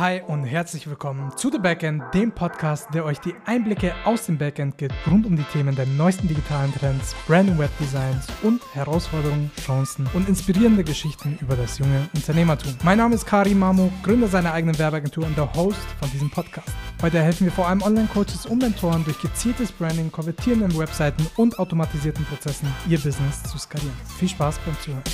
Hi und herzlich willkommen zu The Backend, dem Podcast, der euch die Einblicke aus dem Backend gibt, rund um die Themen der neuesten digitalen Trends, Brand- und Webdesigns und Herausforderungen, Chancen und inspirierende Geschichten über das junge Unternehmertum. Mein Name ist Kari Mamo, Gründer seiner eigenen Werbeagentur und der Host von diesem Podcast. Heute helfen wir vor allem Online-Coaches und Mentoren durch gezieltes Branding, konvertierenden Webseiten und automatisierten Prozessen ihr Business zu skalieren. Viel Spaß beim Zuhören.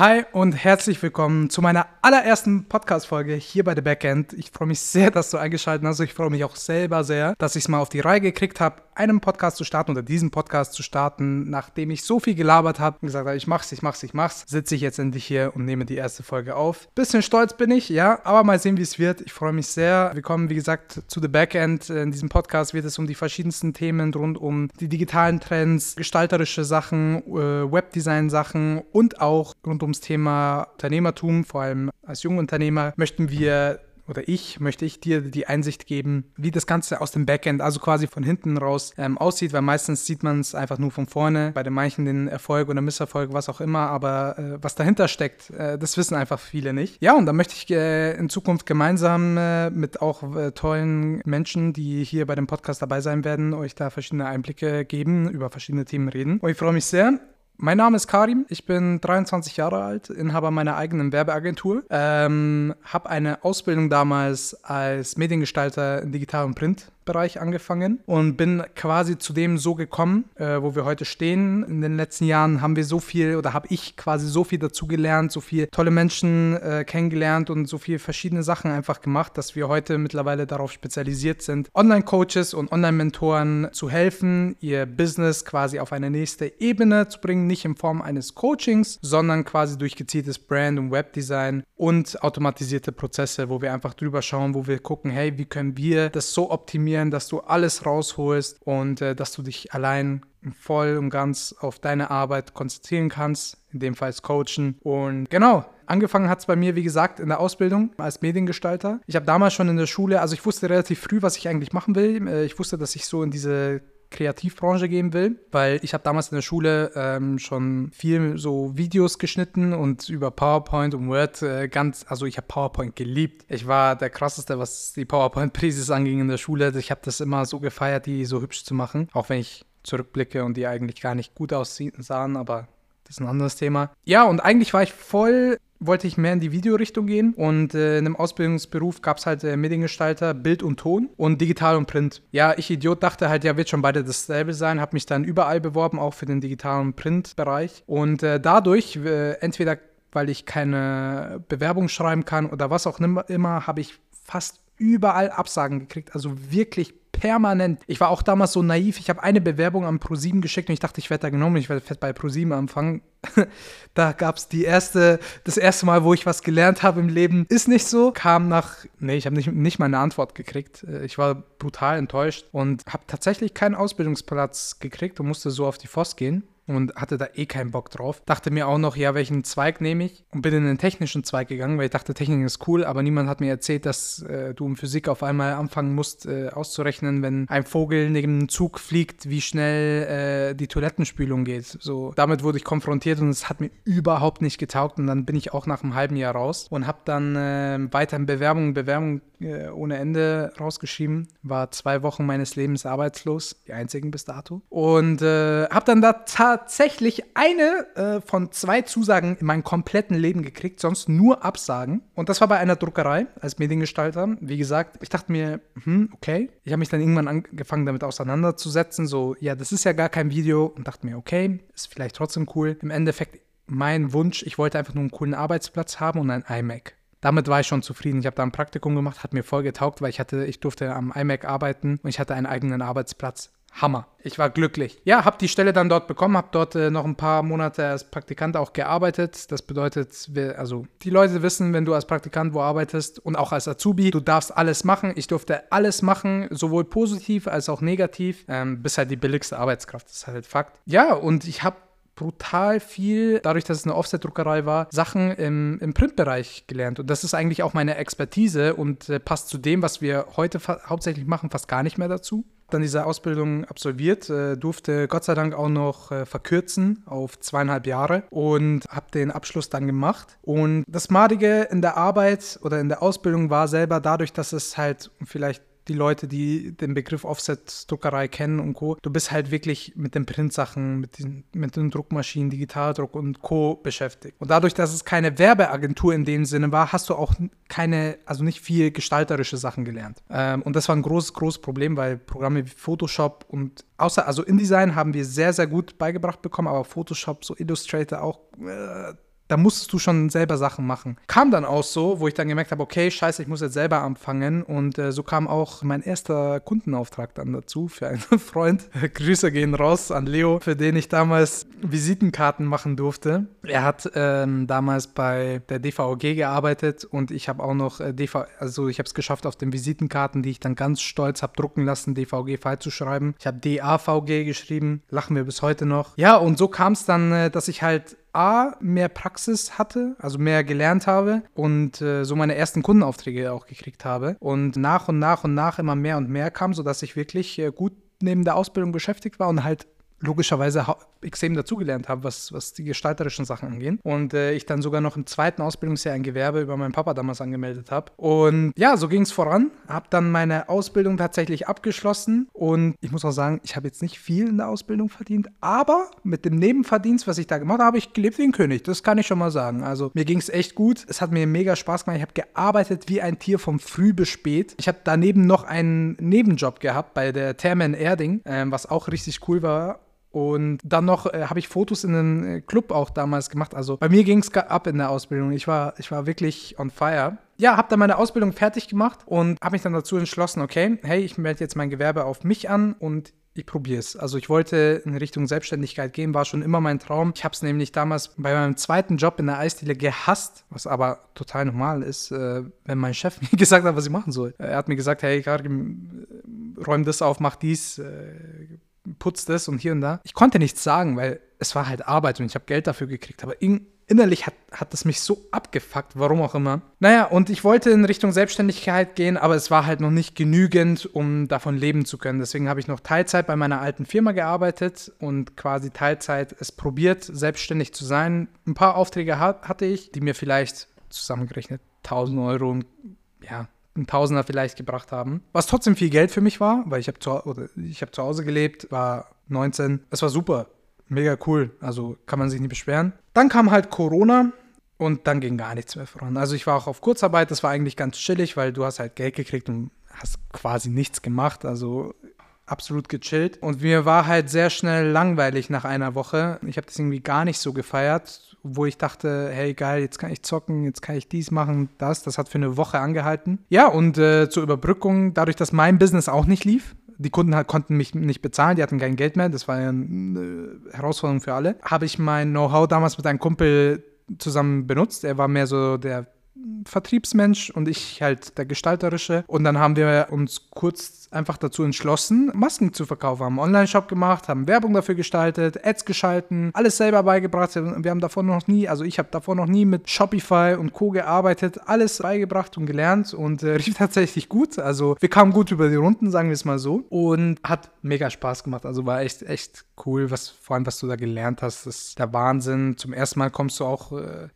Hi und herzlich willkommen zu meiner allerersten Podcast-Folge hier bei The Backend. Ich freue mich sehr, dass du eingeschaltet hast. Ich freue mich auch selber sehr, dass ich es mal auf die Reihe gekriegt habe, einen Podcast zu starten oder diesen Podcast zu starten, nachdem ich so viel gelabert habe und gesagt habe, ich mach's, ich mach's, ich mach's, sitze ich jetzt endlich hier und nehme die erste Folge auf. Bisschen stolz bin ich, ja, aber mal sehen, wie es wird. Ich freue mich sehr. Wir kommen, wie gesagt, zu The Backend. In diesem Podcast wird es um die verschiedensten Themen rund um die digitalen Trends, gestalterische Sachen, äh, Webdesign-Sachen und auch rund ums Thema Unternehmertum, vor allem als Jungunternehmer, möchten wir oder ich, möchte ich dir die Einsicht geben, wie das Ganze aus dem Backend, also quasi von hinten raus ähm, aussieht, weil meistens sieht man es einfach nur von vorne, bei den manchen den Erfolg oder Misserfolg, was auch immer, aber äh, was dahinter steckt, äh, das wissen einfach viele nicht. Ja, und da möchte ich äh, in Zukunft gemeinsam äh, mit auch äh, tollen Menschen, die hier bei dem Podcast dabei sein werden, euch da verschiedene Einblicke geben, über verschiedene Themen reden. Und ich freue mich sehr. Mein Name ist Karim, ich bin 23 Jahre alt, Inhaber meiner eigenen Werbeagentur, ähm, habe eine Ausbildung damals als Mediengestalter in Digital- und Print Bereich angefangen und bin quasi zu dem so gekommen, äh, wo wir heute stehen. In den letzten Jahren haben wir so viel oder habe ich quasi so viel dazu gelernt, so viele tolle Menschen äh, kennengelernt und so viele verschiedene Sachen einfach gemacht, dass wir heute mittlerweile darauf spezialisiert sind, Online-Coaches und Online-Mentoren zu helfen, ihr Business quasi auf eine nächste Ebene zu bringen, nicht in Form eines Coachings, sondern quasi durch gezieltes Brand- und Webdesign und automatisierte Prozesse, wo wir einfach drüber schauen, wo wir gucken, hey, wie können wir das so optimieren, konzentrieren, dass du alles rausholst und äh, dass du dich allein voll und ganz auf deine Arbeit konzentrieren kannst, in dem Fall als Coachen. Und genau, angefangen hat es bei mir, wie gesagt, in der Ausbildung als Mediengestalter. Ich habe damals schon in der Schule, also ich wusste relativ früh, was ich eigentlich machen will. Äh, ich wusste, dass ich so in diese Kreativbranche gehen will, weil ich habe damals in der Schule ähm, schon viel so Videos geschnitten und über PowerPoint und Word äh, ganz, also ich habe PowerPoint geliebt. Ich war der krasseste, was die PowerPoint-Präsis anging in der Schule. Ich habe das immer so gefeiert, die so hübsch zu machen, auch wenn ich zurückblicke und die eigentlich gar nicht gut aussahen, aber das ist ein anderes Thema. Ja, und eigentlich war ich voll wollte ich mehr in die Videorichtung gehen und äh, in einem Ausbildungsberuf gab es halt äh, Mediengestalter, Bild und Ton und Digital und Print. Ja, ich Idiot dachte halt, ja, wird schon beide dasselbe sein, habe mich dann überall beworben, auch für den Digital- und Print-Bereich und äh, dadurch, entweder weil ich keine Bewerbung schreiben kann oder was auch immer, habe ich fast überall Absagen gekriegt, also wirklich permanent. Ich war auch damals so naiv. Ich habe eine Bewerbung am ProSieben geschickt und ich dachte, ich werde da genommen. Ich werde fett bei ProSieben anfangen. da gab es die erste, das erste Mal, wo ich was gelernt habe im Leben. Ist nicht so. Kam nach, nee, ich habe nicht, nicht mal eine Antwort gekriegt. Äh, ich war brutal enttäuscht und habe tatsächlich keinen Ausbildungsplatz gekriegt und musste so auf die FOS gehen und hatte da eh keinen Bock drauf. Dachte mir auch noch, ja, welchen Zweig nehme ich? Und bin in den technischen Zweig gegangen, weil ich dachte, Technik ist cool, aber niemand hat mir erzählt, dass äh, du in Physik auf einmal anfangen musst äh, auszurechnen, wenn ein Vogel neben einem Zug fliegt, wie schnell äh, die Toilettenspülung geht. So, damit wurde ich konfrontiert und es hat mir überhaupt nicht getaugt und dann bin ich auch nach einem halben Jahr raus und habe dann äh, weiter in Bewerbung, Bewerbung äh, ohne Ende rausgeschrieben, war zwei Wochen meines Lebens arbeitslos, die einzigen bis dato und äh, habe dann da tatsächlich eine äh, von zwei Zusagen in meinem kompletten Leben gekriegt, sonst nur Absagen. Und das war bei einer Druckerei als Mediengestalter. Wie gesagt, ich dachte mir, hm, okay. Ich habe mich dann irgendwann angefangen damit auseinanderzusetzen. So, ja, das ist ja gar kein Video. Und dachte mir, okay, ist vielleicht trotzdem cool. Im Endeffekt mein Wunsch, ich wollte einfach nur einen coolen Arbeitsplatz haben und ein iMac damit war ich schon zufrieden. Ich habe da ein Praktikum gemacht, hat mir voll getaugt, weil ich hatte, ich durfte am iMac arbeiten und ich hatte einen eigenen Arbeitsplatz. Hammer. Ich war glücklich. Ja, habe die Stelle dann dort bekommen, habe dort äh, noch ein paar Monate als Praktikant auch gearbeitet. Das bedeutet, wir, also die Leute wissen, wenn du als Praktikant wo arbeitest und auch als Azubi, du darfst alles machen. Ich durfte alles machen, sowohl positiv als auch negativ. Ähm, bist halt die billigste Arbeitskraft, das ist halt Fakt. Ja, und ich habe brutal viel, dadurch, dass es eine Offset-Druckerei war, Sachen im, im Printbereich gelernt. Und das ist eigentlich auch meine Expertise und äh, passt zu dem, was wir heute hauptsächlich machen, fast gar nicht mehr dazu. dann diese Ausbildung absolviert, äh, durfte Gott sei Dank auch noch äh, verkürzen auf zweieinhalb Jahre und habe den Abschluss dann gemacht. Und das Madige in der Arbeit oder in der Ausbildung war selber dadurch, dass es halt vielleicht die Leute, die den Begriff Offset-Druckerei kennen und Co. Du bist halt wirklich mit den Printsachen, mit den, mit den Druckmaschinen, Digitaldruck und Co. beschäftigt. Und dadurch, dass es keine Werbeagentur in dem Sinne war, hast du auch keine, also nicht viel gestalterische Sachen gelernt. Ähm, und das war ein großes, großes Problem, weil Programme wie Photoshop und außer, also InDesign haben wir sehr, sehr gut beigebracht bekommen, aber Photoshop, so Illustrator auch. Äh, da musstest du schon selber Sachen machen. Kam dann auch so, wo ich dann gemerkt habe, okay, scheiße, ich muss jetzt selber anfangen. Und äh, so kam auch mein erster Kundenauftrag dann dazu für einen Freund. Grüße gehen raus an Leo, für den ich damals Visitenkarten machen durfte. Er hat ähm, damals bei der DVG gearbeitet und ich habe auch noch äh, DV, also ich habe es geschafft, auf den Visitenkarten, die ich dann ganz stolz habe drucken lassen, DVG falsch zu schreiben. Ich habe DAVG geschrieben, lachen wir bis heute noch. Ja, und so kam es dann, äh, dass ich halt A, mehr Praxis hatte, also mehr gelernt habe und äh, so meine ersten Kundenaufträge auch gekriegt habe. Und nach und nach und nach immer mehr und mehr kam, sodass ich wirklich äh, gut neben der Ausbildung beschäftigt war und halt logischerweise extrem dazugelernt habe, was, was die gestalterischen Sachen angeht. Und äh, ich dann sogar noch im zweiten Ausbildungsjahr ein Gewerbe über meinen Papa damals angemeldet habe. Und ja, so ging es voran. Habe dann meine Ausbildung tatsächlich abgeschlossen. Und ich muss auch sagen, ich habe jetzt nicht viel in der Ausbildung verdient, aber mit dem Nebenverdienst, was ich da gemacht habe, habe ich gelebt wie ein König. Das kann ich schon mal sagen. Also mir ging es echt gut. Es hat mir mega Spaß gemacht. Ich habe gearbeitet wie ein Tier vom früh bis spät. Ich habe daneben noch einen Nebenjob gehabt bei der Therme in Erding, äh, was auch richtig cool war und dann noch äh, habe ich Fotos in einem äh, Club auch damals gemacht. Also bei mir ging es ab in der Ausbildung. Ich war, ich war wirklich on fire. Ja, habe dann meine Ausbildung fertig gemacht und habe mich dann dazu entschlossen, okay, hey, ich melde jetzt mein Gewerbe auf mich an und ich probiere es. Also ich wollte in Richtung Selbstständigkeit gehen, war schon immer mein Traum. Ich habe es nämlich damals bei meinem zweiten Job in der Eisdiele gehasst, was aber total normal ist, äh, wenn mein Chef mir gesagt hat, was ich machen soll. Er hat mir gesagt, hey, Karim, räum das auf, mach dies, äh, putzt das und hier und da. Ich konnte nichts sagen, weil es war halt Arbeit und ich habe Geld dafür gekriegt. Aber in, innerlich hat, hat das mich so abgefuckt, warum auch immer. Naja, und ich wollte in Richtung Selbstständigkeit gehen, aber es war halt noch nicht genügend, um davon leben zu können. Deswegen habe ich noch Teilzeit bei meiner alten Firma gearbeitet und quasi Teilzeit es probiert, selbstständig zu sein. Ein paar Aufträge hatte ich, die mir vielleicht zusammengerechnet 1000 Euro ja, ein Tausender vielleicht gebracht haben. Was trotzdem viel Geld für mich war, weil ich habe zu, hab zu Hause gelebt, war 19. Es war super, mega cool, also kann man sich nicht beschweren. Dann kam halt Corona und dann ging gar nichts mehr voran. Also ich war auch auf Kurzarbeit, das war eigentlich ganz chillig, weil du hast halt Geld gekriegt und hast quasi nichts gemacht, also absolut gechillt. Und mir war halt sehr schnell langweilig nach einer Woche. Ich habe das irgendwie gar nicht so gefeiert wo ich dachte, hey geil, jetzt kann ich zocken, jetzt kann ich dies machen, das. Das hat für eine Woche angehalten. Ja, und äh, zur Überbrückung, dadurch, dass mein Business auch nicht lief, die Kunden konnten mich nicht bezahlen, die hatten kein Geld mehr, das war ja eine Herausforderung für alle, habe ich mein Know-how damals mit einem Kumpel zusammen benutzt. Er war mehr so der Vertriebsmensch und ich halt der Gestalterische. Und dann haben wir uns kurz einfach dazu entschlossen, Masken zu verkaufen. Haben einen Online-Shop gemacht, haben Werbung dafür gestaltet, Ads geschalten, alles selber beigebracht. Wir haben davor noch nie, also ich habe davor noch nie mit Shopify und Co. gearbeitet, alles beigebracht und gelernt und äh, rief tatsächlich gut. Also wir kamen gut über die Runden, sagen wir es mal so. Und hat mega Spaß gemacht. Also war echt, echt cool, was vor allem, was du da gelernt hast. Ist der Wahnsinn. Zum ersten Mal kommst du auch, äh,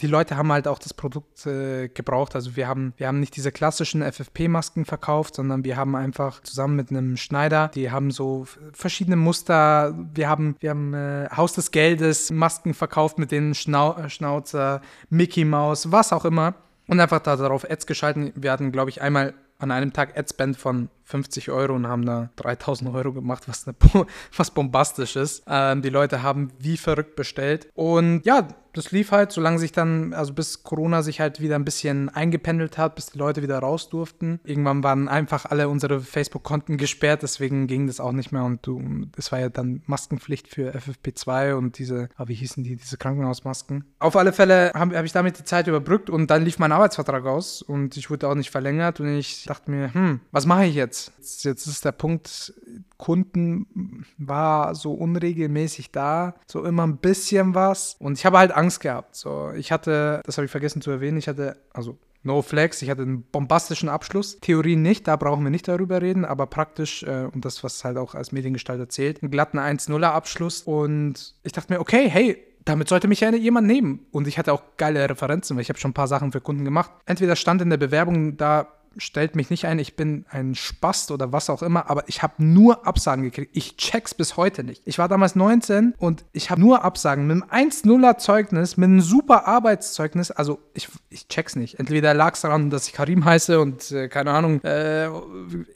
die Leute haben halt auch das Produkt äh, gebraucht. Also wir haben, wir haben nicht diese klassischen FFP-Masken verkauft, sondern wir haben einfach zusammen mit einem Schneider. Die haben so verschiedene Muster. Wir haben, wir haben äh, Haus des Geldes Masken verkauft mit den Schnau äh, Schnauzer, Mickey Mouse, was auch immer. Und einfach da darauf Ads geschalten. Wir hatten, glaube ich, einmal an einem Tag Adspend von 50 Euro und haben da 3000 Euro gemacht, was, eine, was bombastisch ist. Ähm, die Leute haben wie verrückt bestellt. Und ja, das lief halt, solange sich dann, also bis Corona sich halt wieder ein bisschen eingependelt hat, bis die Leute wieder raus durften. Irgendwann waren einfach alle unsere Facebook-Konten gesperrt, deswegen ging das auch nicht mehr und du, es war ja dann Maskenpflicht für FFP2 und diese, ah, wie hießen die, diese Krankenhausmasken. Auf alle Fälle habe hab ich damit die Zeit überbrückt und dann lief mein Arbeitsvertrag aus und ich wurde auch nicht verlängert und ich dachte mir, hm, was mache ich jetzt? Jetzt. Jetzt ist der Punkt, Kunden war so unregelmäßig da, so immer ein bisschen was. Und ich habe halt Angst gehabt. So, ich hatte, das habe ich vergessen zu erwähnen, ich hatte, also No Flex, ich hatte einen bombastischen Abschluss. Theorie nicht, da brauchen wir nicht darüber reden, aber praktisch, äh, und das, was halt auch als Mediengestalter zählt, einen glatten 1-0er Abschluss. Und ich dachte mir, okay, hey, damit sollte mich ja jemand nehmen. Und ich hatte auch geile Referenzen, weil ich habe schon ein paar Sachen für Kunden gemacht. Entweder stand in der Bewerbung da stellt mich nicht ein, ich bin ein Spast oder was auch immer, aber ich habe nur Absagen gekriegt. Ich check's bis heute nicht. Ich war damals 19 und ich habe nur Absagen mit einem 1-0er Zeugnis, mit einem super Arbeitszeugnis. Also ich, ich check's nicht. Entweder lag es daran, dass ich Karim heiße und äh, keine Ahnung, äh,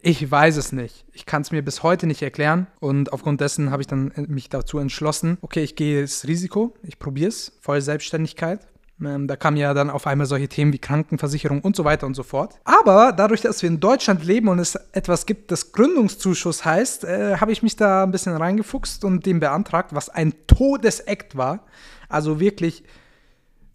ich weiß es nicht. Ich kann es mir bis heute nicht erklären und aufgrund dessen habe ich dann mich dazu entschlossen, okay, ich gehe das Risiko, ich probiere es, voll Selbstständigkeit ähm, da kamen ja dann auf einmal solche Themen wie Krankenversicherung und so weiter und so fort. Aber dadurch, dass wir in Deutschland leben und es etwas gibt, das Gründungszuschuss heißt, äh, habe ich mich da ein bisschen reingefuchst und den beantragt, was ein Todesakt war. Also wirklich,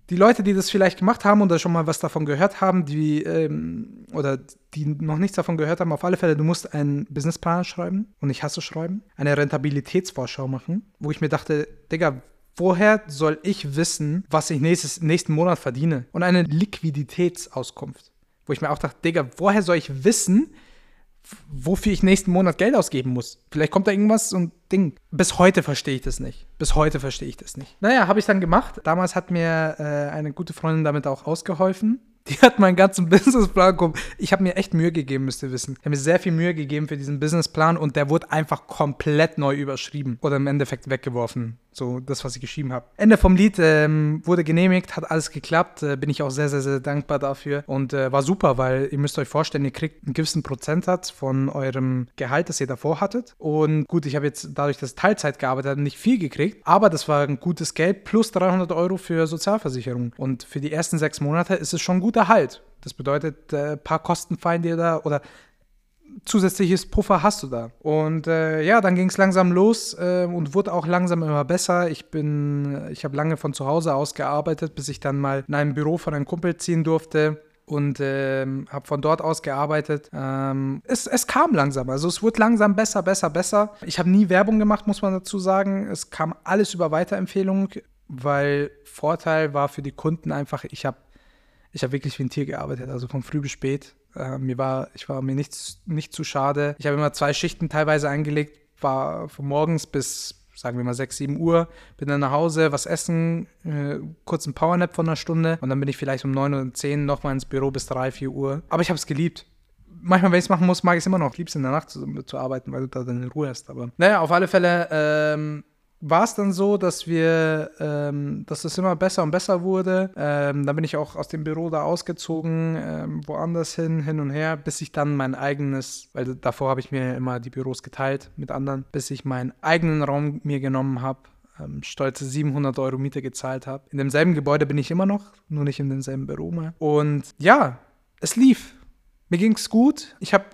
die Leute, die das vielleicht gemacht haben oder schon mal was davon gehört haben, die ähm, oder die noch nichts davon gehört haben, auf alle Fälle, du musst einen Businessplan schreiben und ich hasse schreiben, eine Rentabilitätsvorschau machen, wo ich mir dachte, Digga, Woher soll ich wissen, was ich nächstes, nächsten Monat verdiene? Und eine Liquiditätsauskunft. Wo ich mir auch dachte, Digga, woher soll ich wissen, wofür ich nächsten Monat Geld ausgeben muss? Vielleicht kommt da irgendwas und Ding. Bis heute verstehe ich das nicht. Bis heute verstehe ich das nicht. Naja, habe ich dann gemacht. Damals hat mir äh, eine gute Freundin damit auch ausgeholfen. Die hat meinen ganzen Businessplan geguckt. Ich habe mir echt Mühe gegeben, müsst ihr wissen. Ich habe mir sehr viel Mühe gegeben für diesen Businessplan und der wurde einfach komplett neu überschrieben oder im Endeffekt weggeworfen. So, das, was ich geschrieben habe. Ende vom Lied ähm, wurde genehmigt, hat alles geklappt. Äh, bin ich auch sehr, sehr, sehr dankbar dafür. Und äh, war super, weil ihr müsst euch vorstellen, ihr kriegt einen gewissen Prozentsatz von eurem Gehalt, das ihr davor hattet. Und gut, ich habe jetzt dadurch, dass ich Teilzeit gearbeitet habe, nicht viel gekriegt. Aber das war ein gutes Geld plus 300 Euro für Sozialversicherung. Und für die ersten sechs Monate ist es schon guter Halt. Das bedeutet, ein äh, paar Kosten fallen dir da oder zusätzliches Puffer hast du da. Und äh, ja, dann ging es langsam los äh, und wurde auch langsam immer besser. Ich bin, ich habe lange von zu Hause aus gearbeitet, bis ich dann mal in einem Büro von einem Kumpel ziehen durfte und ähm, habe von dort aus gearbeitet. Ähm, es, es kam langsam, also es wurde langsam besser, besser, besser. Ich habe nie Werbung gemacht, muss man dazu sagen. Es kam alles über Weiterempfehlung, weil Vorteil war für die Kunden einfach, ich habe ich hab wirklich wie ein Tier gearbeitet, also von früh bis spät. Äh, mir war, ich war mir nicht, nicht zu schade. Ich habe immer zwei Schichten teilweise eingelegt, war von morgens bis, sagen wir mal, 6, 7 Uhr, bin dann nach Hause, was essen, äh, kurz ein Powernap von einer Stunde und dann bin ich vielleicht um 9 oder 10 nochmal ins Büro bis 3, 4 Uhr. Aber ich habe es geliebt manchmal, wenn ich es machen muss, mag ich es immer noch. Liebst in der Nacht zu, zu, arbeiten, weil du da deine Ruhe hast. Aber naja, auf alle Fälle ähm, war es dann so, dass wir, ähm, dass es immer besser und besser wurde. Ähm, dann bin ich auch aus dem Büro da ausgezogen, ähm, woanders hin, hin und her, bis ich dann mein eigenes, weil davor habe ich mir immer die Büros geteilt mit anderen, bis ich meinen eigenen Raum mir genommen habe. Ähm, stolze 700 Euro Miete gezahlt habe. In demselben Gebäude bin ich immer noch, nur nicht in demselben Büro mehr. Und ja, es lief. Mir ging es gut. Ich habe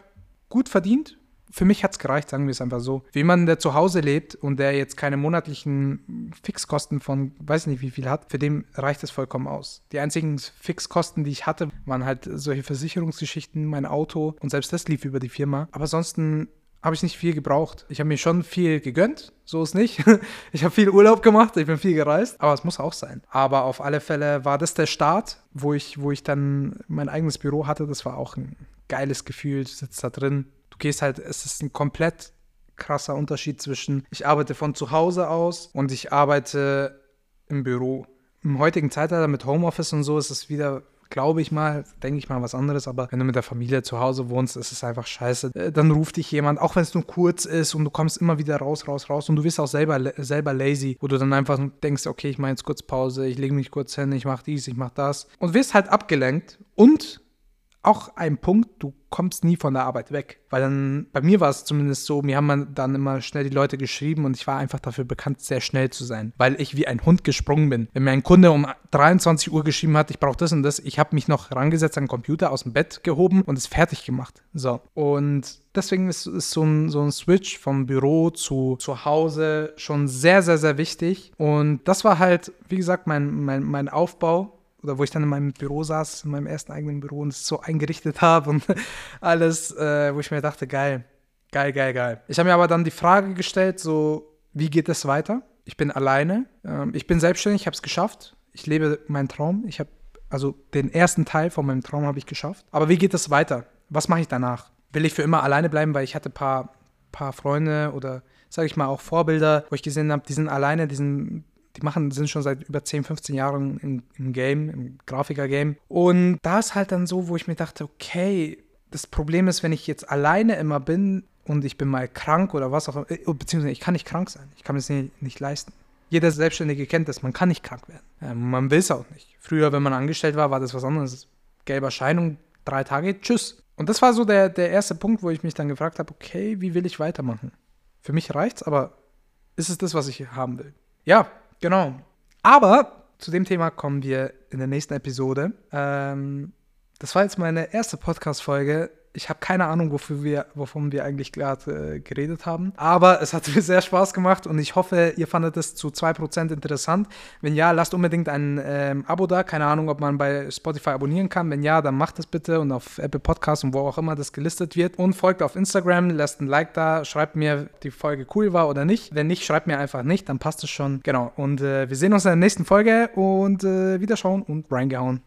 gut verdient für mich hat es gereicht, sagen wir es einfach so. Für jemanden, der zu Hause lebt und der jetzt keine monatlichen Fixkosten von weiß nicht wie viel hat, für den reicht es vollkommen aus. Die einzigen Fixkosten, die ich hatte, waren halt solche Versicherungsgeschichten, mein Auto und selbst das lief über die Firma. Aber ansonsten habe ich nicht viel gebraucht. Ich habe mir schon viel gegönnt, so ist nicht. Ich habe viel Urlaub gemacht, ich bin viel gereist, aber es muss auch sein. Aber auf alle Fälle war das der Start, wo ich, wo ich dann mein eigenes Büro hatte. Das war auch ein geiles Gefühl. Du sitzt da drin, gehst halt, es ist ein komplett krasser Unterschied zwischen, ich arbeite von zu Hause aus und ich arbeite im Büro. Im heutigen Zeitalter mit Homeoffice und so ist es wieder glaube ich mal, denke ich mal was anderes, aber wenn du mit der Familie zu Hause wohnst, ist es einfach scheiße. Äh, dann ruft dich jemand, auch wenn es nur kurz ist und du kommst immer wieder raus, raus, raus und du wirst auch selber, selber lazy, wo du dann einfach denkst, okay, ich mache jetzt kurz Pause, ich lege mich kurz hin, ich mache dies, ich mache das und wirst halt abgelenkt und auch ein Punkt, du kommst nie von der Arbeit weg. Weil dann, bei mir war es zumindest so, mir haben dann immer schnell die Leute geschrieben und ich war einfach dafür bekannt, sehr schnell zu sein, weil ich wie ein Hund gesprungen bin. Wenn mir ein Kunde um 23 Uhr geschrieben hat, ich brauche das und das, ich habe mich noch rangesetzt an den Computer, aus dem Bett gehoben und es fertig gemacht. So. Und deswegen ist, ist so, ein, so ein Switch vom Büro zu zu Hause schon sehr, sehr, sehr wichtig. Und das war halt, wie gesagt, mein, mein, mein Aufbau oder wo ich dann in meinem Büro saß, in meinem ersten eigenen Büro und es so eingerichtet habe und alles, äh, wo ich mir dachte, geil, geil, geil, geil. Ich habe mir aber dann die Frage gestellt, so, wie geht es weiter? Ich bin alleine, ähm, ich bin selbstständig, ich habe es geschafft, ich lebe meinen Traum, ich habe, also den ersten Teil von meinem Traum habe ich geschafft. Aber wie geht es weiter? Was mache ich danach? Will ich für immer alleine bleiben, weil ich hatte ein paar, paar Freunde oder, sage ich mal, auch Vorbilder, wo ich gesehen habe, die sind alleine, die sind die machen, sind schon seit über 10, 15 Jahren im, im Game, im Grafiker-Game. Und da ist halt dann so, wo ich mir dachte, okay, das Problem ist, wenn ich jetzt alleine immer bin und ich bin mal krank oder was auch immer, äh, beziehungsweise ich kann nicht krank sein, ich kann es nicht, nicht leisten. Jeder Selbstständige kennt das, man kann nicht krank werden. Ja, man will es auch nicht. Früher, wenn man angestellt war, war das was anderes. Gelbe Erscheinung, drei Tage, tschüss. Und das war so der, der erste Punkt, wo ich mich dann gefragt habe, okay, wie will ich weitermachen? Für mich reicht's, aber ist es das, was ich haben will? Ja, Genau. Aber zu dem Thema kommen wir in der nächsten Episode. Ähm, das war jetzt meine erste Podcast-Folge ich habe keine Ahnung, wofür wir, wovon wir eigentlich gerade äh, geredet haben. Aber es hat mir sehr Spaß gemacht und ich hoffe, ihr fandet es zu 2% interessant. Wenn ja, lasst unbedingt ein ähm, Abo da. Keine Ahnung, ob man bei Spotify abonnieren kann. Wenn ja, dann macht das bitte und auf Apple Podcasts und wo auch immer das gelistet wird. Und folgt auf Instagram, lasst ein Like da, schreibt mir, die Folge cool war oder nicht. Wenn nicht, schreibt mir einfach nicht, dann passt es schon. Genau. Und äh, wir sehen uns in der nächsten Folge und äh, wiederschauen und reingehauen.